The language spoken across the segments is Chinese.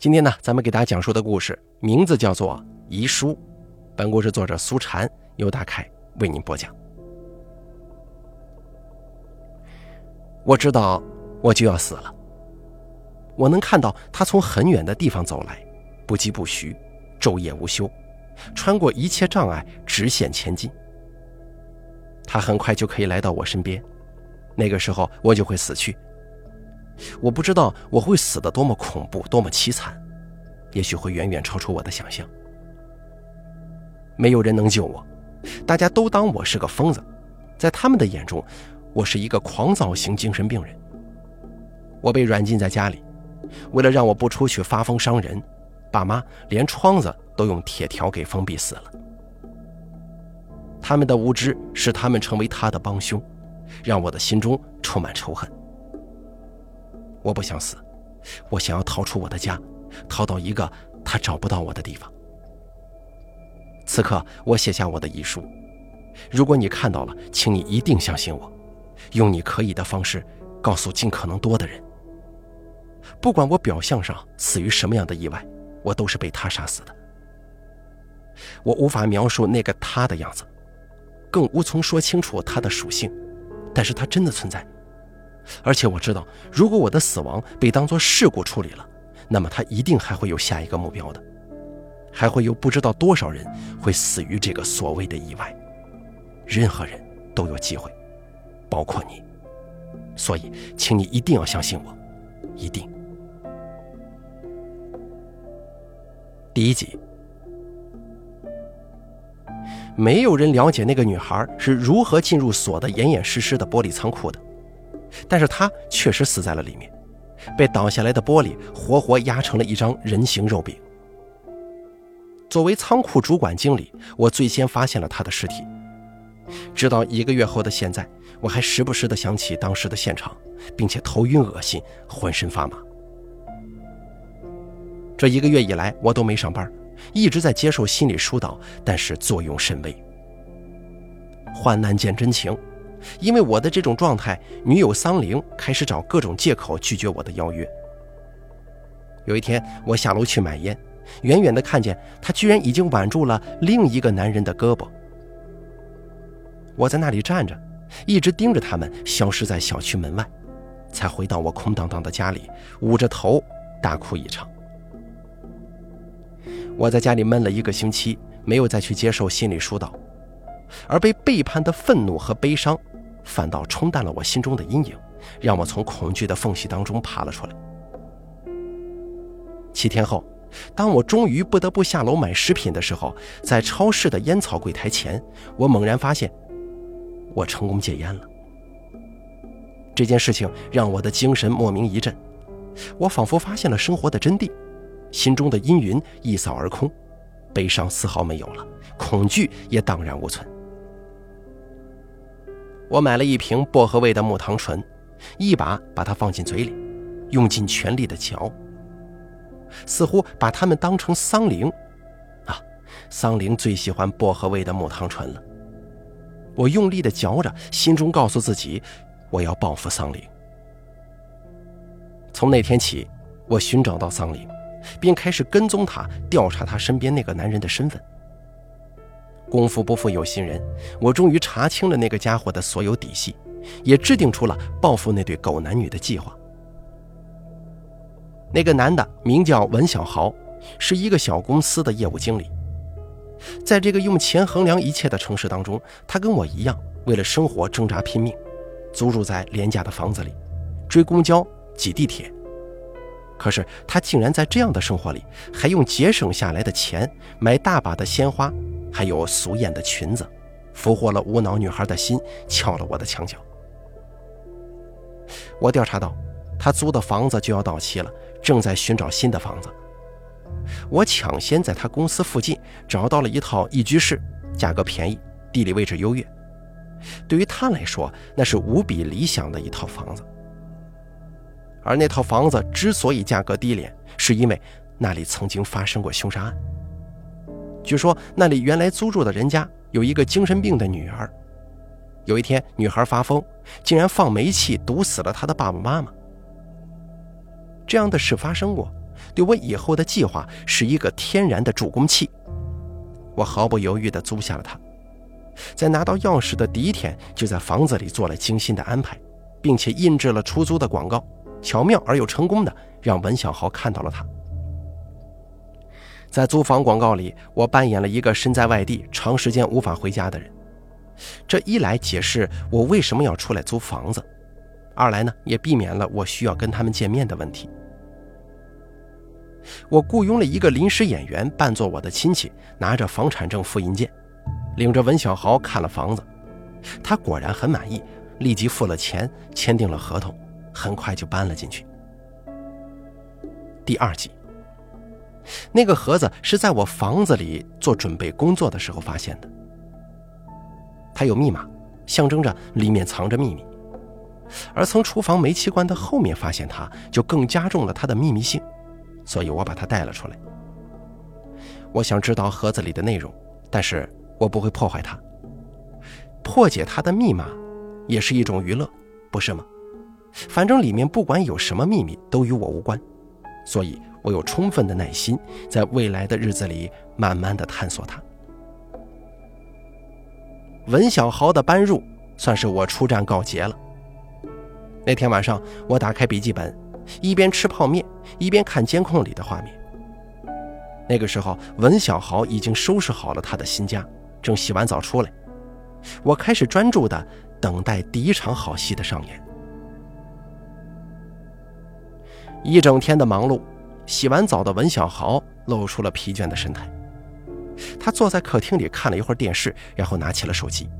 今天呢，咱们给大家讲述的故事名字叫做《遗书》。本故事作者苏禅由大凯为您播讲。我知道我就要死了。我能看到他从很远的地方走来，不疾不徐，昼夜无休，穿过一切障碍，直线前进。他很快就可以来到我身边，那个时候我就会死去。我不知道我会死得多么恐怖，多么凄惨，也许会远远超出我的想象。没有人能救我，大家都当我是个疯子，在他们的眼中，我是一个狂躁型精神病人。我被软禁在家里，为了让我不出去发疯伤人，爸妈连窗子都用铁条给封闭死了。他们的无知使他们成为他的帮凶，让我的心中充满仇恨。我不想死，我想要逃出我的家，逃到一个他找不到我的地方。此刻，我写下我的遗书。如果你看到了，请你一定相信我，用你可以的方式告诉尽可能多的人。不管我表象上死于什么样的意外，我都是被他杀死的。我无法描述那个他的样子，更无从说清楚他的属性，但是他真的存在。而且我知道，如果我的死亡被当作事故处理了，那么他一定还会有下一个目标的，还会有不知道多少人会死于这个所谓的意外。任何人都有机会，包括你。所以，请你一定要相信我，一定。第一集，没有人了解那个女孩是如何进入锁得严严实实的玻璃仓库的。但是他确实死在了里面，被倒下来的玻璃活活压成了一张人形肉饼。作为仓库主管经理，我最先发现了他的尸体。直到一个月后的现在，我还时不时地想起当时的现场，并且头晕恶心，浑身发麻。这一个月以来，我都没上班，一直在接受心理疏导，但是作用甚微。患难见真情。因为我的这种状态，女友桑玲开始找各种借口拒绝我的邀约。有一天，我下楼去买烟，远远的看见她居然已经挽住了另一个男人的胳膊。我在那里站着，一直盯着他们消失在小区门外，才回到我空荡荡的家里，捂着头大哭一场。我在家里闷了一个星期，没有再去接受心理疏导，而被背叛的愤怒和悲伤。反倒冲淡了我心中的阴影，让我从恐惧的缝隙当中爬了出来。七天后，当我终于不得不下楼买食品的时候，在超市的烟草柜台前，我猛然发现，我成功戒烟了。这件事情让我的精神莫名一振，我仿佛发现了生活的真谛，心中的阴云一扫而空，悲伤丝毫没有了，恐惧也荡然无存。我买了一瓶薄荷味的木糖醇，一把把它放进嘴里，用尽全力的嚼，似乎把它们当成桑灵。啊，桑灵最喜欢薄荷味的木糖醇了。我用力的嚼着，心中告诉自己，我要报复桑灵。从那天起，我寻找到桑灵，并开始跟踪他，调查他身边那个男人的身份。功夫不负有心人，我终于查清了那个家伙的所有底细，也制定出了报复那对狗男女的计划。那个男的名叫文小豪，是一个小公司的业务经理。在这个用钱衡量一切的城市当中，他跟我一样，为了生活挣扎拼命，租住在廉价的房子里，追公交、挤地铁。可是他竟然在这样的生活里，还用节省下来的钱买大把的鲜花。还有俗艳的裙子，俘获了无脑女孩的心，撬了我的墙角。我调查到，他租的房子就要到期了，正在寻找新的房子。我抢先在他公司附近找到了一套一居室，价格便宜，地理位置优越。对于他来说，那是无比理想的一套房子。而那套房子之所以价格低廉，是因为那里曾经发生过凶杀案。据说那里原来租住的人家有一个精神病的女儿，有一天女孩发疯，竟然放煤气毒死了她的爸爸妈妈。这样的事发生过，对我以后的计划是一个天然的助攻器。我毫不犹豫地租下了它，在拿到钥匙的第一天，就在房子里做了精心的安排，并且印制了出租的广告，巧妙而又成功的让文小豪看到了它。在租房广告里，我扮演了一个身在外地、长时间无法回家的人。这一来解释我为什么要出来租房子，二来呢也避免了我需要跟他们见面的问题。我雇佣了一个临时演员扮作我的亲戚，拿着房产证复印件，领着文小豪看了房子。他果然很满意，立即付了钱，签订了合同，很快就搬了进去。第二集，那个盒子是在我房子里做准备工作的时候发现的。它有密码，象征着里面藏着秘密。而从厨房煤气罐的后面发现它，就更加重了它的秘密性。所以我把它带了出来。我想知道盒子里的内容，但是我不会破坏它。破解它的密码，也是一种娱乐，不是吗？反正里面不管有什么秘密，都与我无关。所以我有充分的耐心，在未来的日子里慢慢的探索它。文小豪的搬入，算是我出战告捷了。那天晚上，我打开笔记本，一边吃泡面，一边看监控里的画面。那个时候，文小豪已经收拾好了他的新家，正洗完澡出来。我开始专注的等待第一场好戏的上演。一整天的忙碌，洗完澡的文小豪露出了疲倦的神态。他坐在客厅里看了一会儿电视，然后拿起了手机。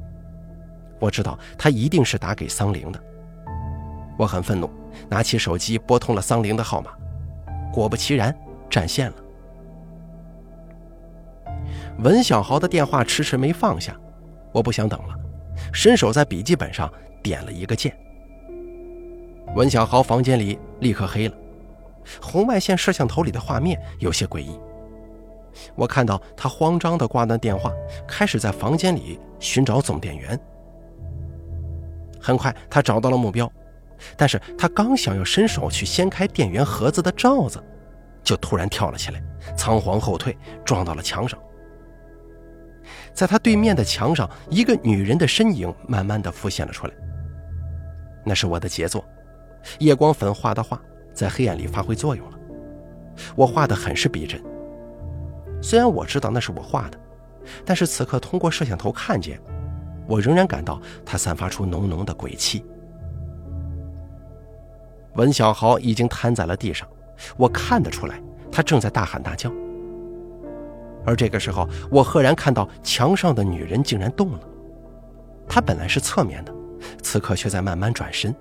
我知道他一定是打给桑玲的。我很愤怒，拿起手机拨通了桑玲的号码。果不其然，占线了。文小豪的电话迟迟没放下，我不想等了，伸手在笔记本上点了一个键。文小豪房间里立刻黑了，红外线摄像头里的画面有些诡异。我看到他慌张地挂断电话，开始在房间里寻找总电源。很快，他找到了目标，但是他刚想要伸手去掀开电源盒子的罩子，就突然跳了起来，仓皇后退，撞到了墙上。在他对面的墙上，一个女人的身影慢慢地浮现了出来。那是我的杰作，夜光粉画的画在黑暗里发挥作用了。我画的很是逼真。虽然我知道那是我画的，但是此刻通过摄像头看见，我仍然感到它散发出浓浓的鬼气。文小豪已经瘫在了地上，我看得出来，他正在大喊大叫。而这个时候，我赫然看到墙上的女人竟然动了，她本来是侧面的，此刻却在慢慢转身。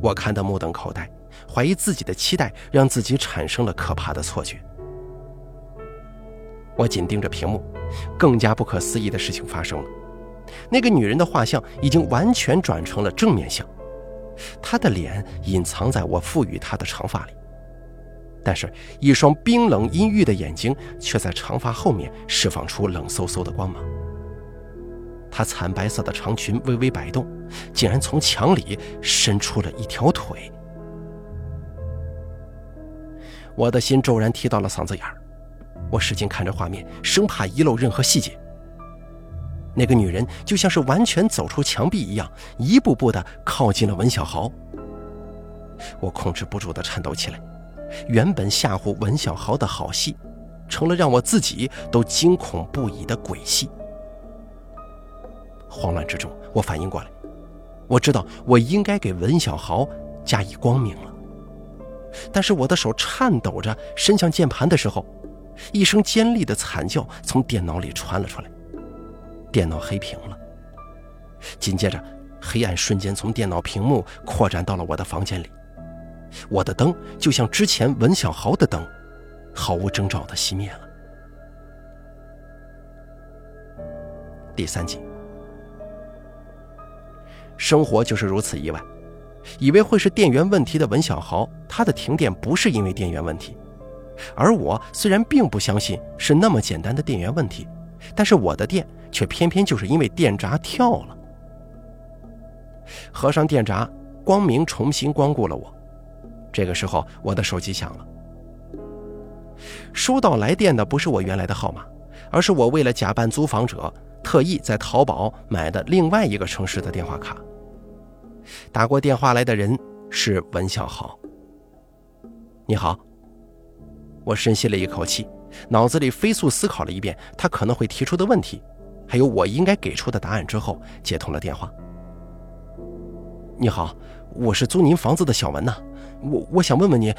我看得目瞪口呆，怀疑自己的期待让自己产生了可怕的错觉。我紧盯着屏幕，更加不可思议的事情发生了。那个女人的画像已经完全转成了正面像，她的脸隐藏在我赋予她的长发里，但是，一双冰冷阴郁的眼睛却在长发后面释放出冷飕飕的光芒。她惨白色的长裙微微摆动，竟然从墙里伸出了一条腿。我的心骤然提到了嗓子眼儿。我使劲看着画面，生怕遗漏任何细节。那个女人就像是完全走出墙壁一样，一步步地靠近了文小豪。我控制不住地颤抖起来。原本吓唬文小豪的好戏，成了让我自己都惊恐不已的鬼戏。慌乱之中，我反应过来，我知道我应该给文小豪加以光明了。但是我的手颤抖着伸向键盘的时候，一声尖利的惨叫从电脑里传了出来，电脑黑屏了。紧接着，黑暗瞬间从电脑屏幕扩展到了我的房间里，我的灯就像之前文小豪的灯，毫无征兆的熄灭了。第三集，生活就是如此意外，以为会是电源问题的文小豪，他的停电不是因为电源问题。而我虽然并不相信是那么简单的电源问题，但是我的电却偏偏就是因为电闸跳了。合上电闸，光明重新光顾了我。这个时候，我的手机响了，收到来电的不是我原来的号码，而是我为了假扮租房者，特意在淘宝买的另外一个城市的电话卡。打过电话来的人是文小豪。你好。我深吸了一口气，脑子里飞速思考了一遍他可能会提出的问题，还有我应该给出的答案之后，接通了电话。你好，我是租您房子的小文呐，我我想问问您，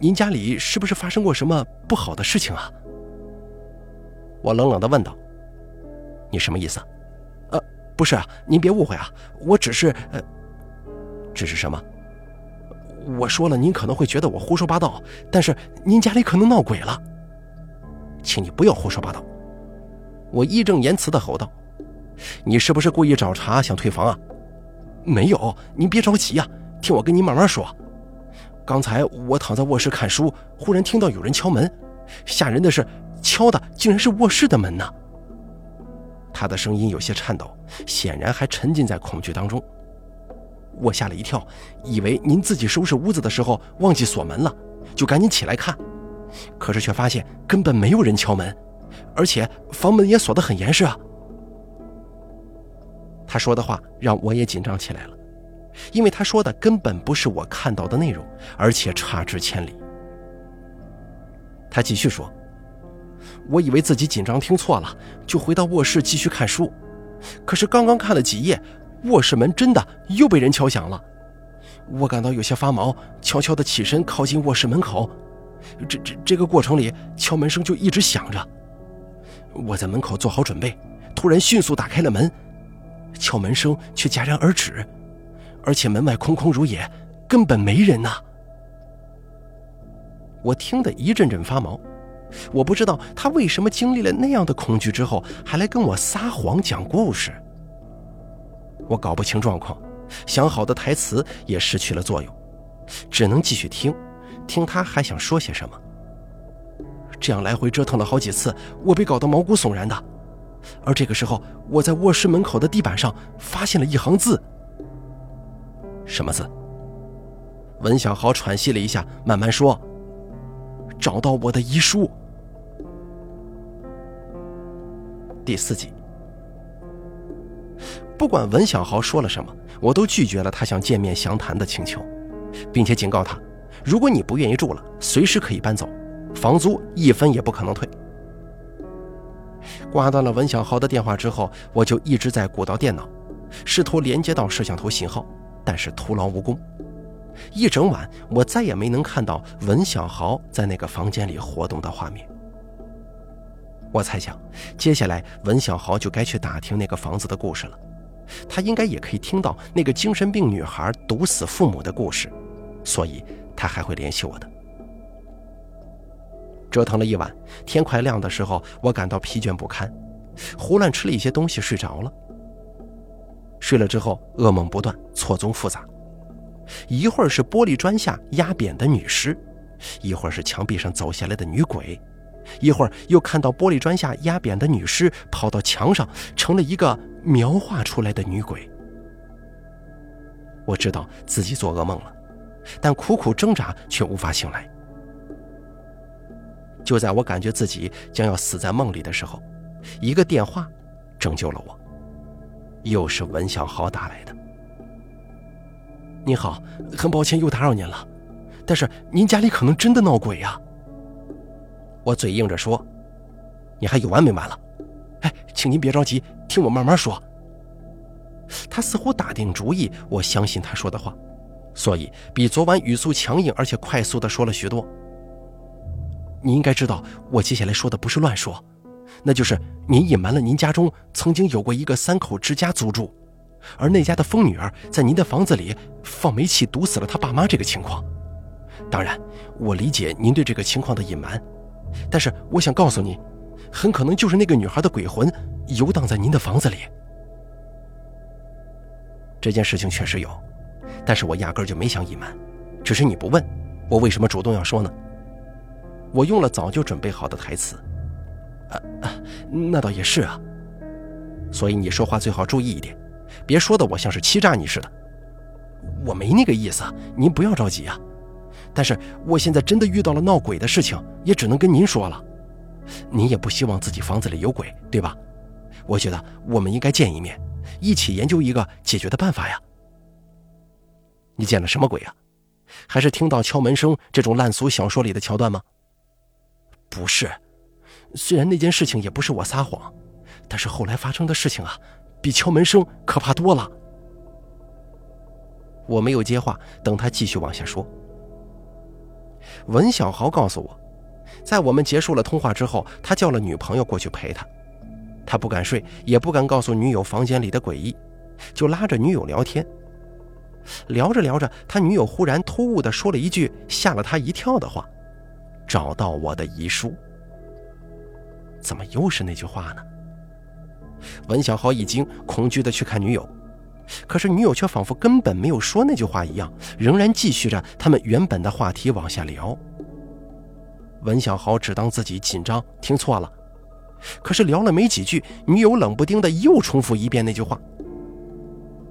您家里是不是发生过什么不好的事情啊？我冷冷地问道。你什么意思？呃，不是啊，您别误会啊，我只是……呃，只是什么？我说了，您可能会觉得我胡说八道，但是您家里可能闹鬼了，请你不要胡说八道。我义正言辞地吼道：“你是不是故意找茬想退房啊？”没有，您别着急呀，听我跟您慢慢说。刚才我躺在卧室看书，忽然听到有人敲门，吓人的是，敲的竟然是卧室的门呢。他的声音有些颤抖，显然还沉浸在恐惧当中。我吓了一跳，以为您自己收拾屋子的时候忘记锁门了，就赶紧起来看，可是却发现根本没有人敲门，而且房门也锁得很严实啊。他说的话让我也紧张起来了，因为他说的根本不是我看到的内容，而且差之千里。他继续说：“我以为自己紧张听错了，就回到卧室继续看书，可是刚刚看了几页，卧室门真的又被人敲响了。我感到有些发毛，悄悄地起身靠近卧室门口。这这这个过程里，敲门声就一直响着。我在门口做好准备，突然迅速打开了门。”敲门声却戛然而止，而且门外空空如也，根本没人呐！我听得一阵阵发毛，我不知道他为什么经历了那样的恐惧之后，还来跟我撒谎讲故事。我搞不清状况，想好的台词也失去了作用，只能继续听，听他还想说些什么。这样来回折腾了好几次，我被搞得毛骨悚然的。而这个时候，我在卧室门口的地板上发现了一行字。什么字？文小豪喘息了一下，慢慢说：“找到我的遗书。”第四集。不管文小豪说了什么，我都拒绝了他想见面详谈的请求，并且警告他：如果你不愿意住了，随时可以搬走，房租一分也不可能退。挂断了文小豪的电话之后，我就一直在鼓捣电脑，试图连接到摄像头信号，但是徒劳无功。一整晚，我再也没能看到文小豪在那个房间里活动的画面。我猜想，接下来文小豪就该去打听那个房子的故事了，他应该也可以听到那个精神病女孩毒死父母的故事，所以他还会联系我的。折腾了一晚，天快亮的时候，我感到疲倦不堪，胡乱吃了一些东西，睡着了。睡了之后，噩梦不断，错综复杂。一会儿是玻璃砖下压扁的女尸，一会儿是墙壁上走下来的女鬼，一会儿又看到玻璃砖下压扁的女尸跑到墙上，成了一个描画出来的女鬼。我知道自己做噩梦了，但苦苦挣扎却无法醒来。就在我感觉自己将要死在梦里的时候，一个电话拯救了我。又是文小豪打来的。您好，很抱歉又打扰您了，但是您家里可能真的闹鬼呀。我嘴硬着说：“你还有完没完了？哎，请您别着急，听我慢慢说。”他似乎打定主意，我相信他说的话，所以比昨晚语速强硬而且快速的说了许多。你应该知道，我接下来说的不是乱说，那就是您隐瞒了您家中曾经有过一个三口之家租住，而那家的疯女儿在您的房子里放煤气毒死了他爸妈这个情况。当然，我理解您对这个情况的隐瞒，但是我想告诉你，很可能就是那个女孩的鬼魂游荡在您的房子里。这件事情确实有，但是我压根就没想隐瞒，只是你不问，我为什么主动要说呢？我用了早就准备好的台词，啊啊，那倒也是啊。所以你说话最好注意一点，别说的我像是欺诈你似的。我没那个意思，您不要着急啊。但是我现在真的遇到了闹鬼的事情，也只能跟您说了。你也不希望自己房子里有鬼，对吧？我觉得我们应该见一面，一起研究一个解决的办法呀。你见了什么鬼呀？还是听到敲门声这种烂俗小说里的桥段吗？不是，虽然那件事情也不是我撒谎，但是后来发生的事情啊，比敲门声可怕多了。我没有接话，等他继续往下说。文小豪告诉我，在我们结束了通话之后，他叫了女朋友过去陪他。他不敢睡，也不敢告诉女友房间里的诡异，就拉着女友聊天。聊着聊着，他女友忽然突兀地说了一句吓了他一跳的话：“找到我的遗书。”怎么又是那句话呢？文小豪一惊，恐惧地去看女友。可是女友却仿佛根本没有说那句话一样，仍然继续着他们原本的话题往下聊。文小豪只当自己紧张听错了，可是聊了没几句，女友冷不丁的又重复一遍那句话。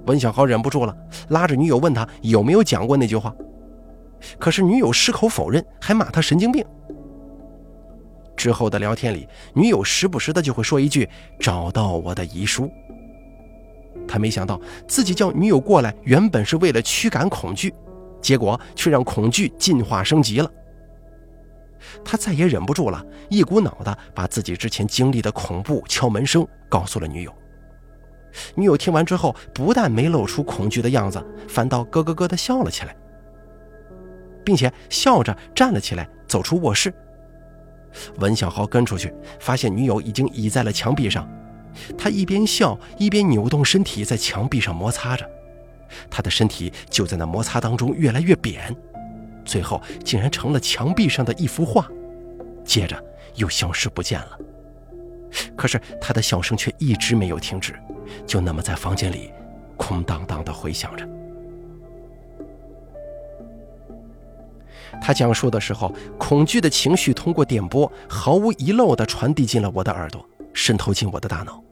文小豪忍不住了，拉着女友问他有没有讲过那句话，可是女友矢口否认，还骂他神经病。之后的聊天里，女友时不时的就会说一句“找到我的遗书”。他没想到自己叫女友过来，原本是为了驱赶恐惧，结果却让恐惧进化升级了。他再也忍不住了，一股脑的把自己之前经历的恐怖敲门声告诉了女友。女友听完之后，不但没露出恐惧的样子，反倒咯咯咯的笑了起来，并且笑着站了起来，走出卧室。文小豪跟出去，发现女友已经倚在了墙壁上。他一边笑一边扭动身体，在墙壁上摩擦着，他的身体就在那摩擦当中越来越扁，最后竟然成了墙壁上的一幅画，接着又消失不见了。可是他的笑声却一直没有停止，就那么在房间里空荡荡的回响着。他讲述的时候，恐惧的情绪通过电波毫无遗漏地传递进了我的耳朵，渗透进我的大脑。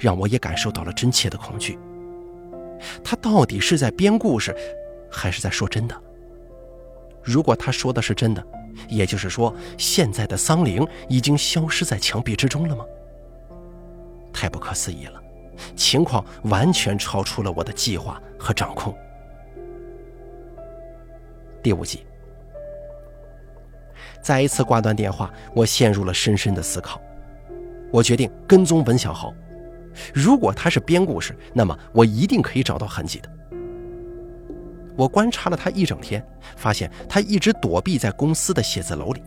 让我也感受到了真切的恐惧。他到底是在编故事，还是在说真的？如果他说的是真的，也就是说，现在的桑灵已经消失在墙壁之中了吗？太不可思议了，情况完全超出了我的计划和掌控。第五集，再一次挂断电话，我陷入了深深的思考。我决定跟踪文小豪。如果他是编故事，那么我一定可以找到痕迹的。我观察了他一整天，发现他一直躲避在公司的写字楼里。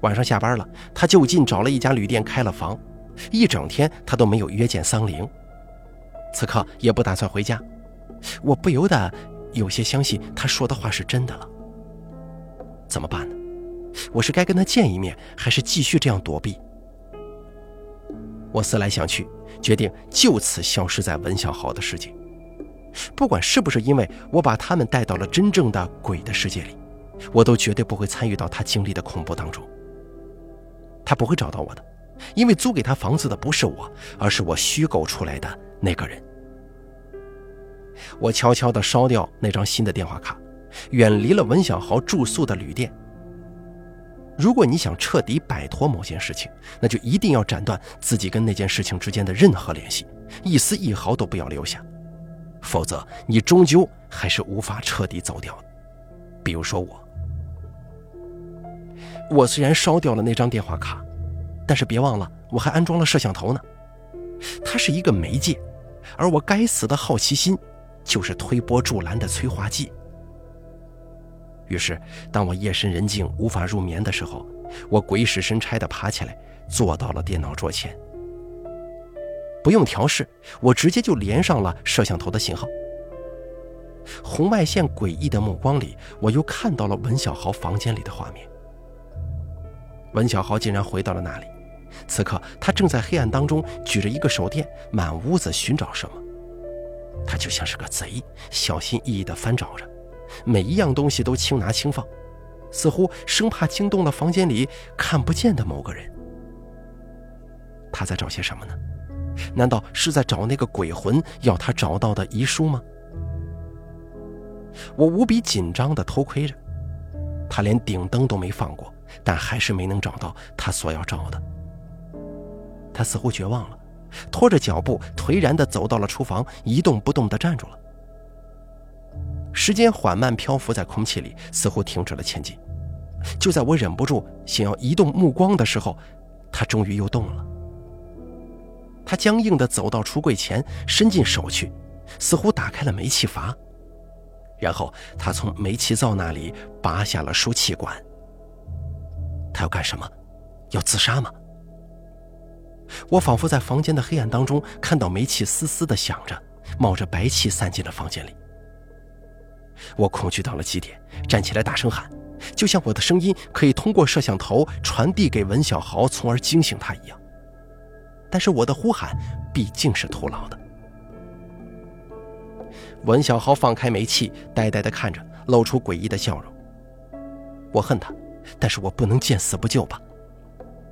晚上下班了，他就近找了一家旅店开了房，一整天他都没有约见桑玲。此刻也不打算回家，我不由得有些相信他说的话是真的了。怎么办呢？我是该跟他见一面，还是继续这样躲避？我思来想去。决定就此消失在文小豪的世界，不管是不是因为我把他们带到了真正的鬼的世界里，我都绝对不会参与到他经历的恐怖当中。他不会找到我的，因为租给他房子的不是我，而是我虚构出来的那个人。我悄悄地烧掉那张新的电话卡，远离了文小豪住宿的旅店。如果你想彻底摆脱某件事情，那就一定要斩断自己跟那件事情之间的任何联系，一丝一毫都不要留下，否则你终究还是无法彻底走掉的。比如说我，我虽然烧掉了那张电话卡，但是别忘了我还安装了摄像头呢，它是一个媒介，而我该死的好奇心就是推波助澜的催化剂。于是，当我夜深人静无法入眠的时候，我鬼使神差地爬起来，坐到了电脑桌前。不用调试，我直接就连上了摄像头的信号。红外线诡异的目光里，我又看到了文小豪房间里的画面。文小豪竟然回到了那里，此刻他正在黑暗当中举着一个手电，满屋子寻找什么。他就像是个贼，小心翼翼地翻找着。每一样东西都轻拿轻放，似乎生怕惊动了房间里看不见的某个人。他在找些什么呢？难道是在找那个鬼魂要他找到的遗书吗？我无比紧张地偷窥着，他连顶灯都没放过，但还是没能找到他所要找的。他似乎绝望了，拖着脚步颓然地走到了厨房，一动不动地站住了。时间缓慢漂浮在空气里，似乎停止了前进。就在我忍不住想要移动目光的时候，他终于又动了。他僵硬地走到橱柜前，伸进手去，似乎打开了煤气阀。然后他从煤气灶那里拔下了输气管。他要干什么？要自杀吗？我仿佛在房间的黑暗当中看到煤气嘶嘶地响着，冒着白气散进了房间里。我恐惧到了极点，站起来大声喊，就像我的声音可以通过摄像头传递给文小豪，从而惊醒他一样。但是我的呼喊毕竟是徒劳的。文小豪放开煤气，呆呆地看着，露出诡异的笑容。我恨他，但是我不能见死不救吧？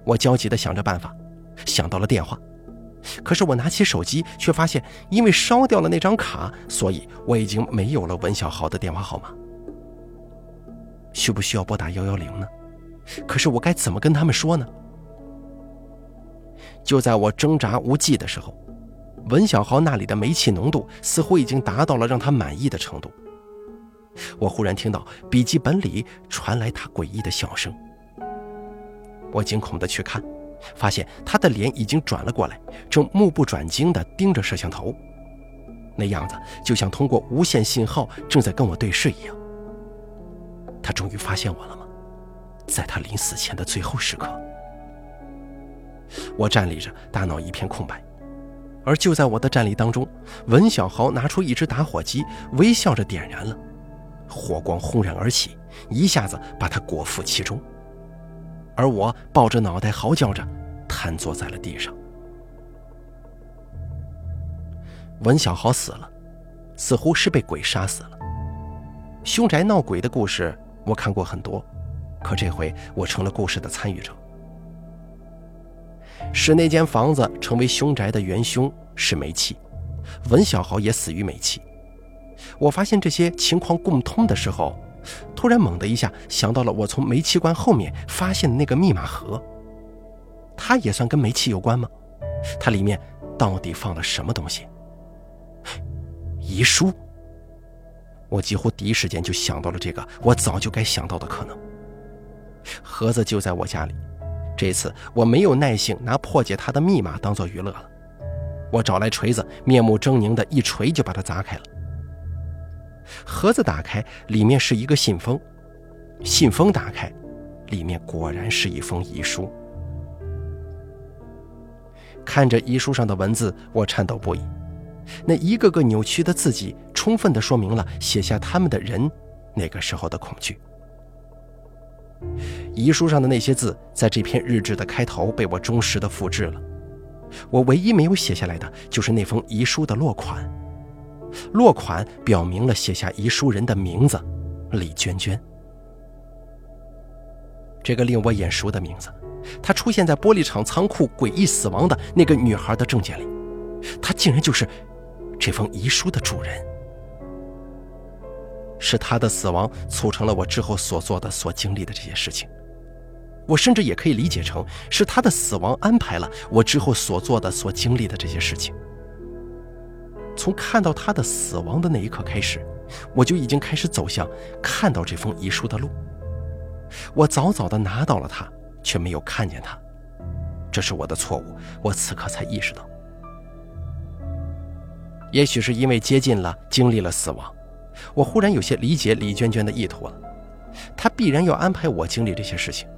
我焦急地想着办法，想到了电话，可是我拿起手机，却发现因为烧掉了那张卡，所以我已经没有了文小豪的电话号码。需不需要拨打幺幺零呢？可是我该怎么跟他们说呢？就在我挣扎无计的时候。文小豪那里的煤气浓度似乎已经达到了让他满意的程度。我忽然听到笔记本里传来他诡异的笑声。我惊恐地去看，发现他的脸已经转了过来，正目不转睛地盯着摄像头，那样子就像通过无线信号正在跟我对视一样。他终于发现我了吗？在他临死前的最后时刻，我站立着，大脑一片空白。而就在我的站立当中，文小豪拿出一只打火机，微笑着点燃了，火光轰然而起，一下子把他裹覆其中。而我抱着脑袋嚎叫着，瘫坐在了地上。文小豪死了，似乎是被鬼杀死了。凶宅闹鬼的故事我看过很多，可这回我成了故事的参与者。使那间房子成为凶宅的元凶是煤气，文小豪也死于煤气。我发现这些情况共通的时候，突然猛地一下想到了我从煤气罐后面发现的那个密码盒，它也算跟煤气有关吗？它里面到底放了什么东西？遗书。我几乎第一时间就想到了这个我早就该想到的可能。盒子就在我家里。这次我没有耐性拿破解它的密码当做娱乐了，我找来锤子，面目狰狞的一锤就把它砸开了。盒子打开，里面是一个信封，信封打开，里面果然是一封遗书。看着遗书上的文字，我颤抖不已，那一个个扭曲的字迹，充分的说明了写下他们的人那个时候的恐惧。遗书上的那些字，在这篇日志的开头被我忠实的复制了。我唯一没有写下来的，就是那封遗书的落款。落款表明了写下遗书人的名字：李娟娟。这个令我眼熟的名字，她出现在玻璃厂仓库诡异死亡的那个女孩的证件里。她竟然就是这封遗书的主人。是他的死亡促成了我之后所做的、所经历的这些事情。我甚至也可以理解成是他的死亡安排了我之后所做的、所经历的这些事情。从看到他的死亡的那一刻开始，我就已经开始走向看到这封遗书的路。我早早的拿到了它，却没有看见它，这是我的错误。我此刻才意识到，也许是因为接近了，经历了死亡。我忽然有些理解李娟娟的意图了，她必然要安排我经历这些事情，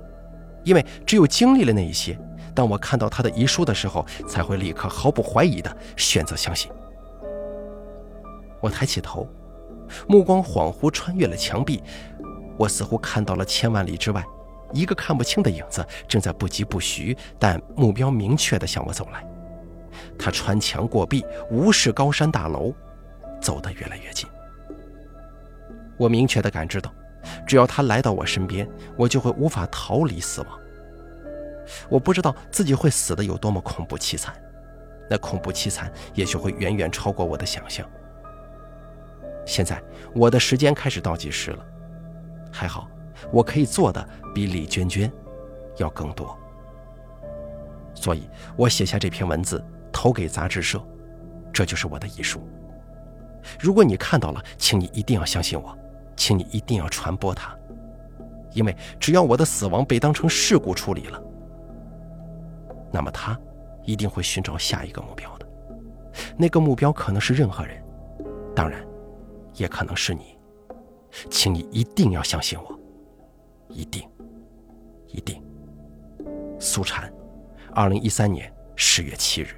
因为只有经历了那一些，当我看到他的遗书的时候，才会立刻毫不怀疑地选择相信。我抬起头，目光恍惚穿越了墙壁，我似乎看到了千万里之外，一个看不清的影子正在不疾不徐，但目标明确地向我走来。他穿墙过壁，无视高山大楼，走得越来越近。我明确地感知到，只要他来到我身边，我就会无法逃离死亡。我不知道自己会死的有多么恐怖凄惨，那恐怖凄惨也许会远远超过我的想象。现在我的时间开始倒计时了，还好，我可以做的比李娟娟要更多。所以我写下这篇文字，投给杂志社，这就是我的遗书。如果你看到了，请你一定要相信我，请你一定要传播它，因为只要我的死亡被当成事故处理了，那么他一定会寻找下一个目标的。那个目标可能是任何人，当然，也可能是你。请你一定要相信我，一定，一定。苏禅，二零一三年十月七日。